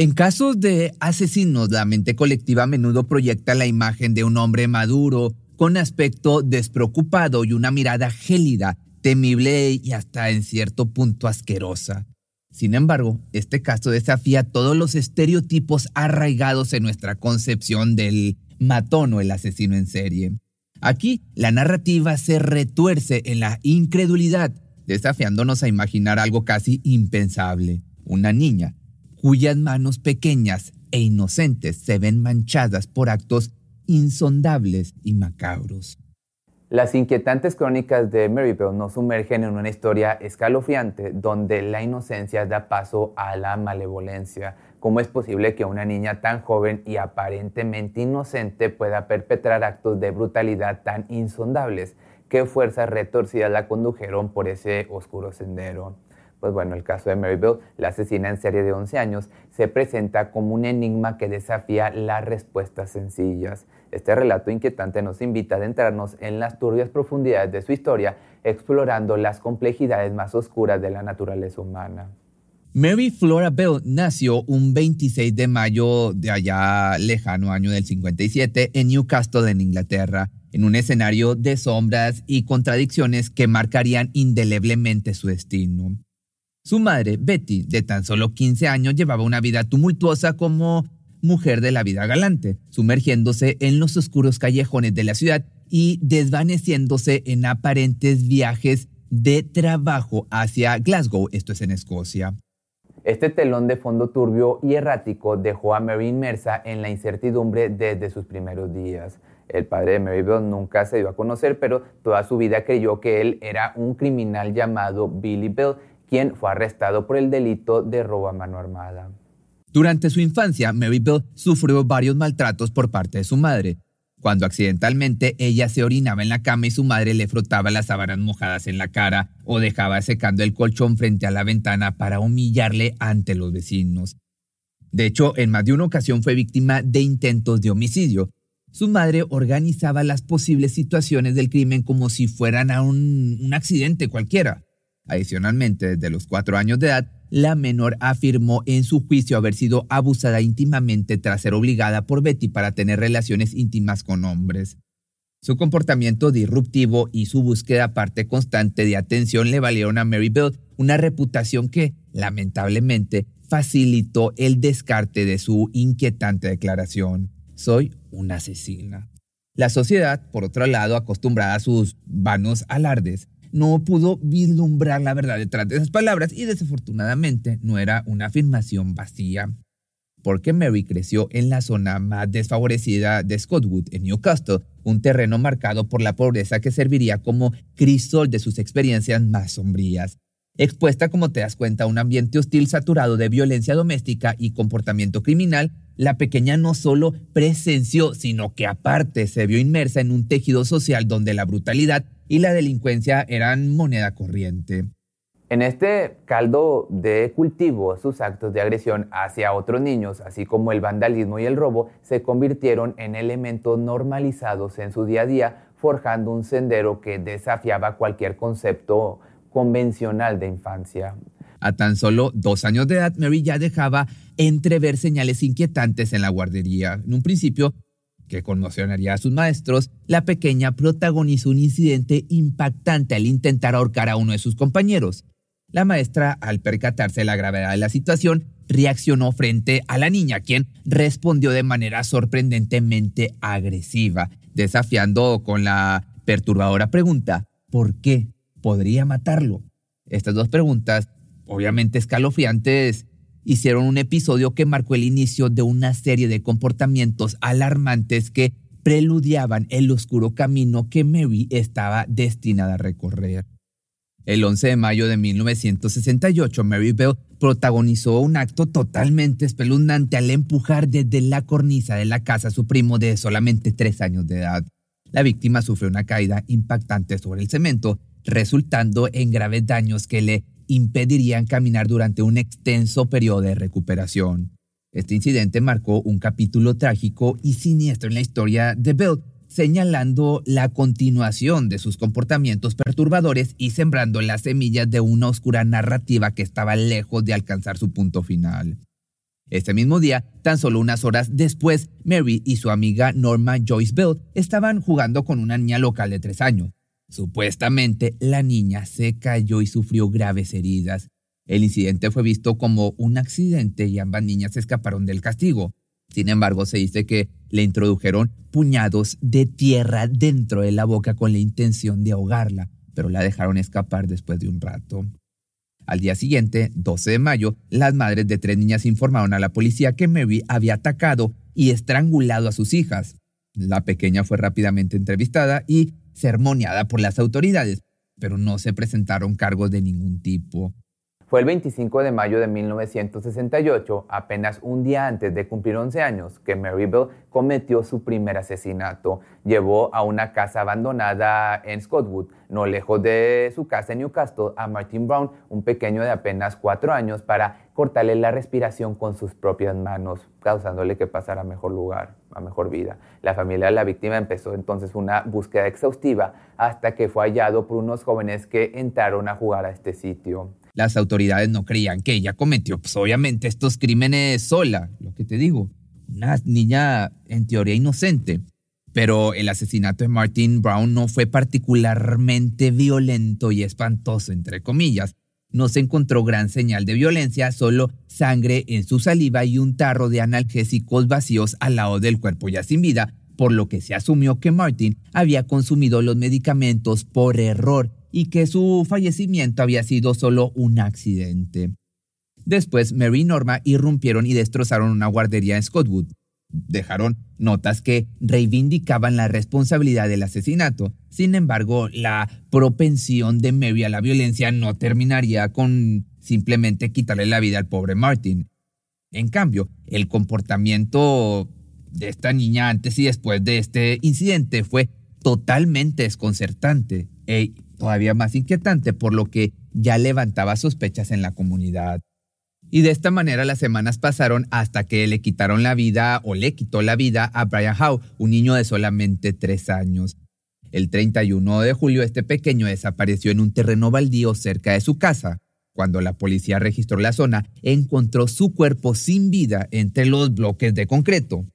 En casos de asesinos, la mente colectiva a menudo proyecta la imagen de un hombre maduro, con aspecto despreocupado y una mirada gélida, temible y hasta en cierto punto asquerosa. Sin embargo, este caso desafía todos los estereotipos arraigados en nuestra concepción del matón o el asesino en serie. Aquí, la narrativa se retuerce en la incredulidad, desafiándonos a imaginar algo casi impensable. Una niña cuyas manos pequeñas e inocentes se ven manchadas por actos insondables y macabros. Las inquietantes crónicas de Maryville nos sumergen en una historia escalofriante donde la inocencia da paso a la malevolencia. ¿Cómo es posible que una niña tan joven y aparentemente inocente pueda perpetrar actos de brutalidad tan insondables? ¿Qué fuerzas retorcidas la condujeron por ese oscuro sendero? Pues bueno, el caso de Maryville, la asesina en serie de 11 años, se presenta como un enigma que desafía las respuestas sencillas. Este relato inquietante nos invita a adentrarnos en las turbias profundidades de su historia, explorando las complejidades más oscuras de la naturaleza humana. Mary Flora Bell nació un 26 de mayo de allá lejano año del 57 en Newcastle, en Inglaterra, en un escenario de sombras y contradicciones que marcarían indeleblemente su destino. Su madre, Betty, de tan solo 15 años, llevaba una vida tumultuosa como mujer de la vida galante, sumergiéndose en los oscuros callejones de la ciudad y desvaneciéndose en aparentes viajes de trabajo hacia Glasgow, esto es en Escocia. Este telón de fondo turbio y errático dejó a Mary inmersa en la incertidumbre desde sus primeros días. El padre de Maryville nunca se dio a conocer, pero toda su vida creyó que él era un criminal llamado Billy Bell, quien fue arrestado por el delito de robo a mano armada. Durante su infancia, Mary Bell sufrió varios maltratos por parte de su madre. Cuando accidentalmente ella se orinaba en la cama y su madre le frotaba las sábanas mojadas en la cara o dejaba secando el colchón frente a la ventana para humillarle ante los vecinos. De hecho, en más de una ocasión fue víctima de intentos de homicidio. Su madre organizaba las posibles situaciones del crimen como si fueran a un, un accidente cualquiera. Adicionalmente, desde los cuatro años de edad, la menor afirmó en su juicio haber sido abusada íntimamente tras ser obligada por Betty para tener relaciones íntimas con hombres. Su comportamiento disruptivo y su búsqueda aparte constante de atención le valieron a Mary Bell una reputación que, lamentablemente, facilitó el descarte de su inquietante declaración. Soy una asesina. La sociedad, por otro lado, acostumbrada a sus vanos alardes, no pudo vislumbrar la verdad detrás de esas palabras y desafortunadamente no era una afirmación vacía. Porque Mary creció en la zona más desfavorecida de Scottwood, en Newcastle, un terreno marcado por la pobreza que serviría como crisol de sus experiencias más sombrías. Expuesta, como te das cuenta, a un ambiente hostil saturado de violencia doméstica y comportamiento criminal, la pequeña no solo presenció, sino que aparte se vio inmersa en un tejido social donde la brutalidad y la delincuencia eran moneda corriente. En este caldo de cultivo, sus actos de agresión hacia otros niños, así como el vandalismo y el robo, se convirtieron en elementos normalizados en su día a día, forjando un sendero que desafiaba cualquier concepto convencional de infancia. A tan solo dos años de edad, Mary ya dejaba entrever señales inquietantes en la guardería. En un principio, que conmocionaría a sus maestros, la pequeña protagonizó un incidente impactante al intentar ahorcar a uno de sus compañeros. La maestra, al percatarse de la gravedad de la situación, reaccionó frente a la niña, quien respondió de manera sorprendentemente agresiva, desafiando con la perturbadora pregunta, ¿por qué podría matarlo? Estas dos preguntas, obviamente escalofriantes, hicieron un episodio que marcó el inicio de una serie de comportamientos alarmantes que preludiaban el oscuro camino que Mary estaba destinada a recorrer. El 11 de mayo de 1968, Mary Bell protagonizó un acto totalmente espeluznante al empujar desde la cornisa de la casa a su primo de solamente tres años de edad. La víctima sufrió una caída impactante sobre el cemento, resultando en graves daños que le impedirían caminar durante un extenso periodo de recuperación. Este incidente marcó un capítulo trágico y siniestro en la historia de Bell, señalando la continuación de sus comportamientos perturbadores y sembrando las semillas de una oscura narrativa que estaba lejos de alcanzar su punto final. Ese mismo día, tan solo unas horas después, Mary y su amiga Norma Joyce Bell estaban jugando con una niña local de tres años. Supuestamente, la niña se cayó y sufrió graves heridas. El incidente fue visto como un accidente y ambas niñas escaparon del castigo. Sin embargo, se dice que le introdujeron puñados de tierra dentro de la boca con la intención de ahogarla, pero la dejaron escapar después de un rato. Al día siguiente, 12 de mayo, las madres de tres niñas informaron a la policía que Mary había atacado y estrangulado a sus hijas. La pequeña fue rápidamente entrevistada y sermoneada por las autoridades, pero no se presentaron cargos de ningún tipo. Fue el 25 de mayo de 1968, apenas un día antes de cumplir 11 años, que Mary Bell cometió su primer asesinato. Llevó a una casa abandonada en Scottwood, no lejos de su casa en Newcastle, a Martin Brown, un pequeño de apenas 4 años, para cortarle la respiración con sus propias manos, causándole que pasara a mejor lugar, a mejor vida. La familia de la víctima empezó entonces una búsqueda exhaustiva hasta que fue hallado por unos jóvenes que entraron a jugar a este sitio las autoridades no creían que ella cometió, pues obviamente, estos crímenes sola, lo que te digo, una niña en teoría inocente. Pero el asesinato de Martin Brown no fue particularmente violento y espantoso, entre comillas. No se encontró gran señal de violencia, solo sangre en su saliva y un tarro de analgésicos vacíos al lado del cuerpo ya sin vida, por lo que se asumió que Martin había consumido los medicamentos por error y que su fallecimiento había sido solo un accidente. Después, Mary y Norma irrumpieron y destrozaron una guardería en Scottwood. Dejaron notas que reivindicaban la responsabilidad del asesinato. Sin embargo, la propensión de Mary a la violencia no terminaría con simplemente quitarle la vida al pobre Martin. En cambio, el comportamiento de esta niña antes y después de este incidente fue totalmente desconcertante e todavía más inquietante, por lo que ya levantaba sospechas en la comunidad. Y de esta manera las semanas pasaron hasta que le quitaron la vida o le quitó la vida a Brian Howe, un niño de solamente tres años. El 31 de julio este pequeño desapareció en un terreno baldío cerca de su casa. Cuando la policía registró la zona, encontró su cuerpo sin vida entre los bloques de concreto.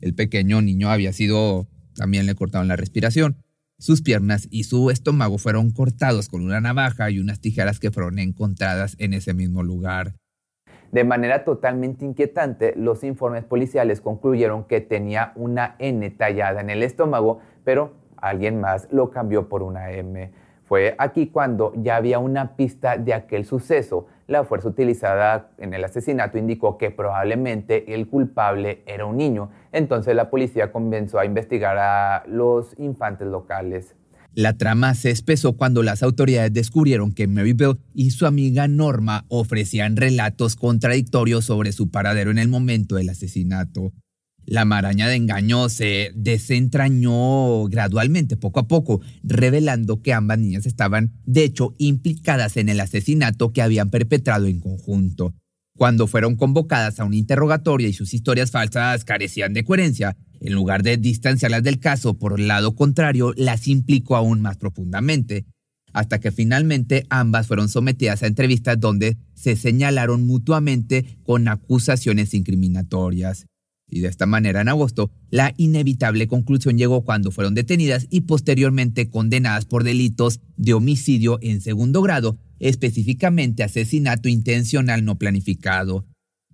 El pequeño niño había sido, también le cortaron la respiración, sus piernas y su estómago fueron cortados con una navaja y unas tijeras que fueron encontradas en ese mismo lugar. De manera totalmente inquietante, los informes policiales concluyeron que tenía una N tallada en el estómago, pero alguien más lo cambió por una M. Fue aquí cuando ya había una pista de aquel suceso. La fuerza utilizada en el asesinato indicó que probablemente el culpable era un niño. Entonces la policía comenzó a investigar a los infantes locales. La trama se espesó cuando las autoridades descubrieron que Mary Bell y su amiga Norma ofrecían relatos contradictorios sobre su paradero en el momento del asesinato. La maraña de engaño se desentrañó gradualmente, poco a poco, revelando que ambas niñas estaban, de hecho, implicadas en el asesinato que habían perpetrado en conjunto. Cuando fueron convocadas a un interrogatorio y sus historias falsas carecían de coherencia, en lugar de distanciarlas del caso, por el lado contrario, las implicó aún más profundamente, hasta que finalmente ambas fueron sometidas a entrevistas donde se señalaron mutuamente con acusaciones incriminatorias. Y de esta manera, en agosto, la inevitable conclusión llegó cuando fueron detenidas y posteriormente condenadas por delitos de homicidio en segundo grado, específicamente asesinato intencional no planificado.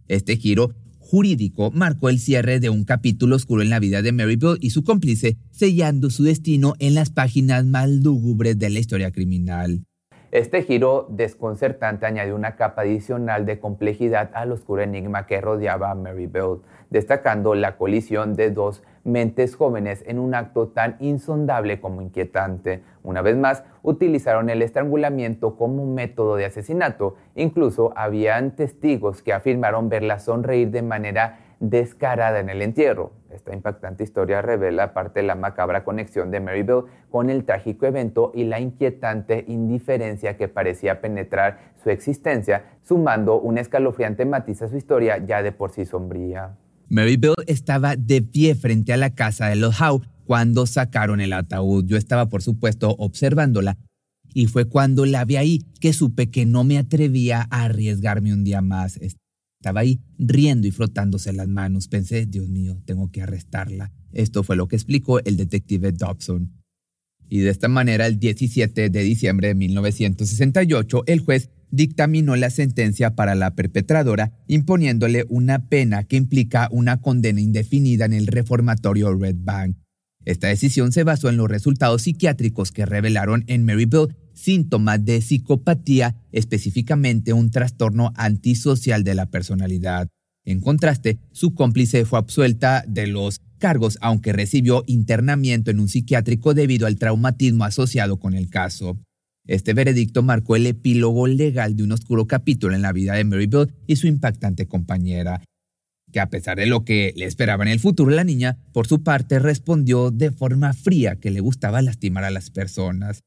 Este giro jurídico marcó el cierre de un capítulo oscuro en la vida de Mary Bell y su cómplice, sellando su destino en las páginas más lúgubres de la historia criminal. Este giro desconcertante añadió una capa adicional de complejidad al oscuro enigma que rodeaba a Mary Bell, destacando la colisión de dos mentes jóvenes en un acto tan insondable como inquietante. Una vez más, utilizaron el estrangulamiento como método de asesinato. Incluso habían testigos que afirmaron verla sonreír de manera descarada en el entierro. Esta impactante historia revela parte de la macabra conexión de Mary Bell con el trágico evento y la inquietante indiferencia que parecía penetrar su existencia, sumando un escalofriante matiz a su historia ya de por sí sombría. Mary Bell estaba de pie frente a la casa de los Howe cuando sacaron el ataúd. Yo estaba, por supuesto, observándola y fue cuando la vi ahí que supe que no me atrevía a arriesgarme un día más. Estaba ahí riendo y frotándose las manos. Pensé, Dios mío, tengo que arrestarla. Esto fue lo que explicó el detective Dobson. Y de esta manera, el 17 de diciembre de 1968, el juez dictaminó la sentencia para la perpetradora, imponiéndole una pena que implica una condena indefinida en el reformatorio Red Bank. Esta decisión se basó en los resultados psiquiátricos que revelaron en Maryville síntomas de psicopatía, específicamente un trastorno antisocial de la personalidad. En contraste, su cómplice fue absuelta de los cargos, aunque recibió internamiento en un psiquiátrico debido al traumatismo asociado con el caso. Este veredicto marcó el epílogo legal de un oscuro capítulo en la vida de Mary y su impactante compañera, que a pesar de lo que le esperaba en el futuro, la niña, por su parte, respondió de forma fría que le gustaba lastimar a las personas.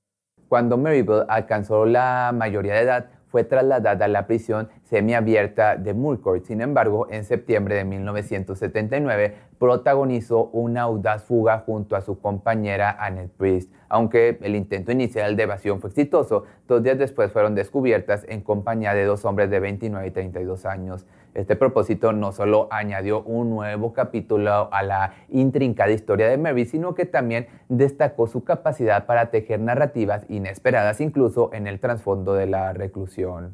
Cuando Marybelle alcanzó la mayoría de edad, fue trasladada a la prisión semiabierta de Mulcourt. Sin embargo, en septiembre de 1979 protagonizó una audaz fuga junto a su compañera Annette Priest. Aunque el intento inicial de evasión fue exitoso, dos días después fueron descubiertas en compañía de dos hombres de 29 y 32 años. Este propósito no solo añadió un nuevo capítulo a la intrincada historia de Mary, sino que también destacó su capacidad para tejer narrativas inesperadas incluso en el trasfondo de la reclusión.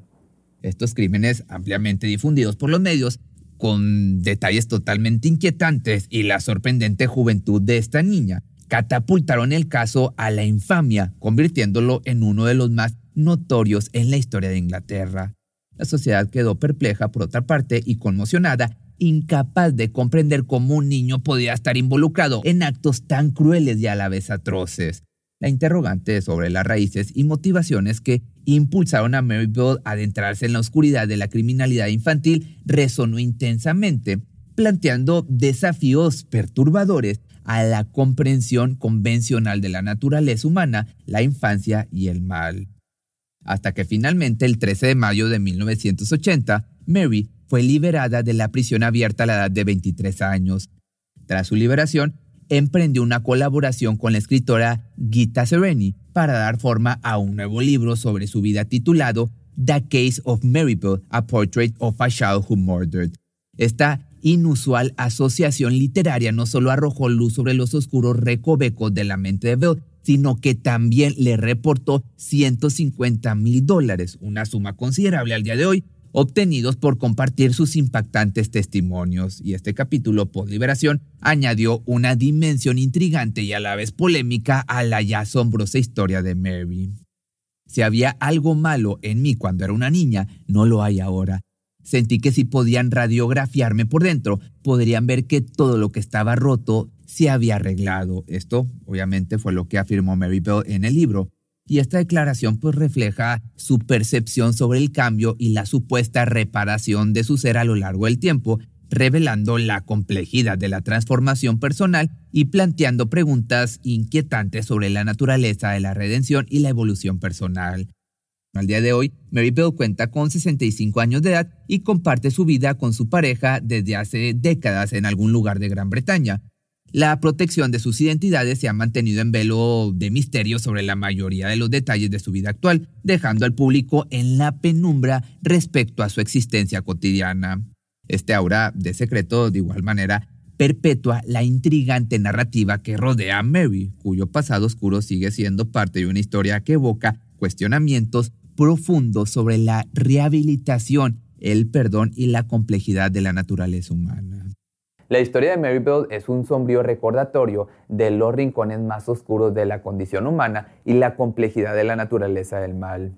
Estos crímenes ampliamente difundidos por los medios, con detalles totalmente inquietantes y la sorprendente juventud de esta niña, catapultaron el caso a la infamia, convirtiéndolo en uno de los más notorios en la historia de Inglaterra. La sociedad quedó perpleja por otra parte y conmocionada, incapaz de comprender cómo un niño podía estar involucrado en actos tan crueles y a la vez atroces. La interrogante sobre las raíces y motivaciones que impulsaron a Maryville a adentrarse en la oscuridad de la criminalidad infantil resonó intensamente, planteando desafíos perturbadores a la comprensión convencional de la naturaleza humana, la infancia y el mal hasta que finalmente el 13 de mayo de 1980, Mary fue liberada de la prisión abierta a la edad de 23 años. Tras su liberación, emprendió una colaboración con la escritora Gita Sereni para dar forma a un nuevo libro sobre su vida titulado The Case of Maryville, A Portrait of a Child Who Murdered. Esta inusual asociación literaria no solo arrojó luz sobre los oscuros recovecos de la mente de Bell, sino que también le reportó 150 mil dólares, una suma considerable al día de hoy, obtenidos por compartir sus impactantes testimonios. Y este capítulo, por liberación, añadió una dimensión intrigante y a la vez polémica a la ya asombrosa historia de Mary. Si había algo malo en mí cuando era una niña, no lo hay ahora. Sentí que si podían radiografiarme por dentro, podrían ver que todo lo que estaba roto se había arreglado. Esto, obviamente, fue lo que afirmó Mary Bell en el libro. Y esta declaración pues refleja su percepción sobre el cambio y la supuesta reparación de su ser a lo largo del tiempo, revelando la complejidad de la transformación personal y planteando preguntas inquietantes sobre la naturaleza de la redención y la evolución personal. Al día de hoy, Mary Bell cuenta con 65 años de edad y comparte su vida con su pareja desde hace décadas en algún lugar de Gran Bretaña. La protección de sus identidades se ha mantenido en velo de misterio sobre la mayoría de los detalles de su vida actual, dejando al público en la penumbra respecto a su existencia cotidiana. Este aura de secreto, de igual manera, perpetúa la intrigante narrativa que rodea a Mary, cuyo pasado oscuro sigue siendo parte de una historia que evoca cuestionamientos profundo sobre la rehabilitación, el perdón y la complejidad de la naturaleza humana. La historia de Maryville es un sombrío recordatorio de los rincones más oscuros de la condición humana y la complejidad de la naturaleza del mal.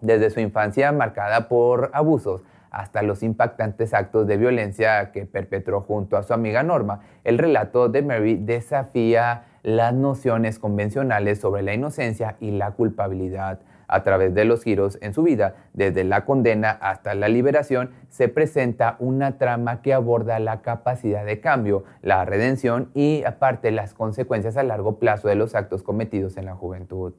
Desde su infancia marcada por abusos hasta los impactantes actos de violencia que perpetró junto a su amiga Norma, el relato de Mary desafía las nociones convencionales sobre la inocencia y la culpabilidad a través de los giros en su vida, desde la condena hasta la liberación, se presenta una trama que aborda la capacidad de cambio, la redención y aparte las consecuencias a largo plazo de los actos cometidos en la juventud.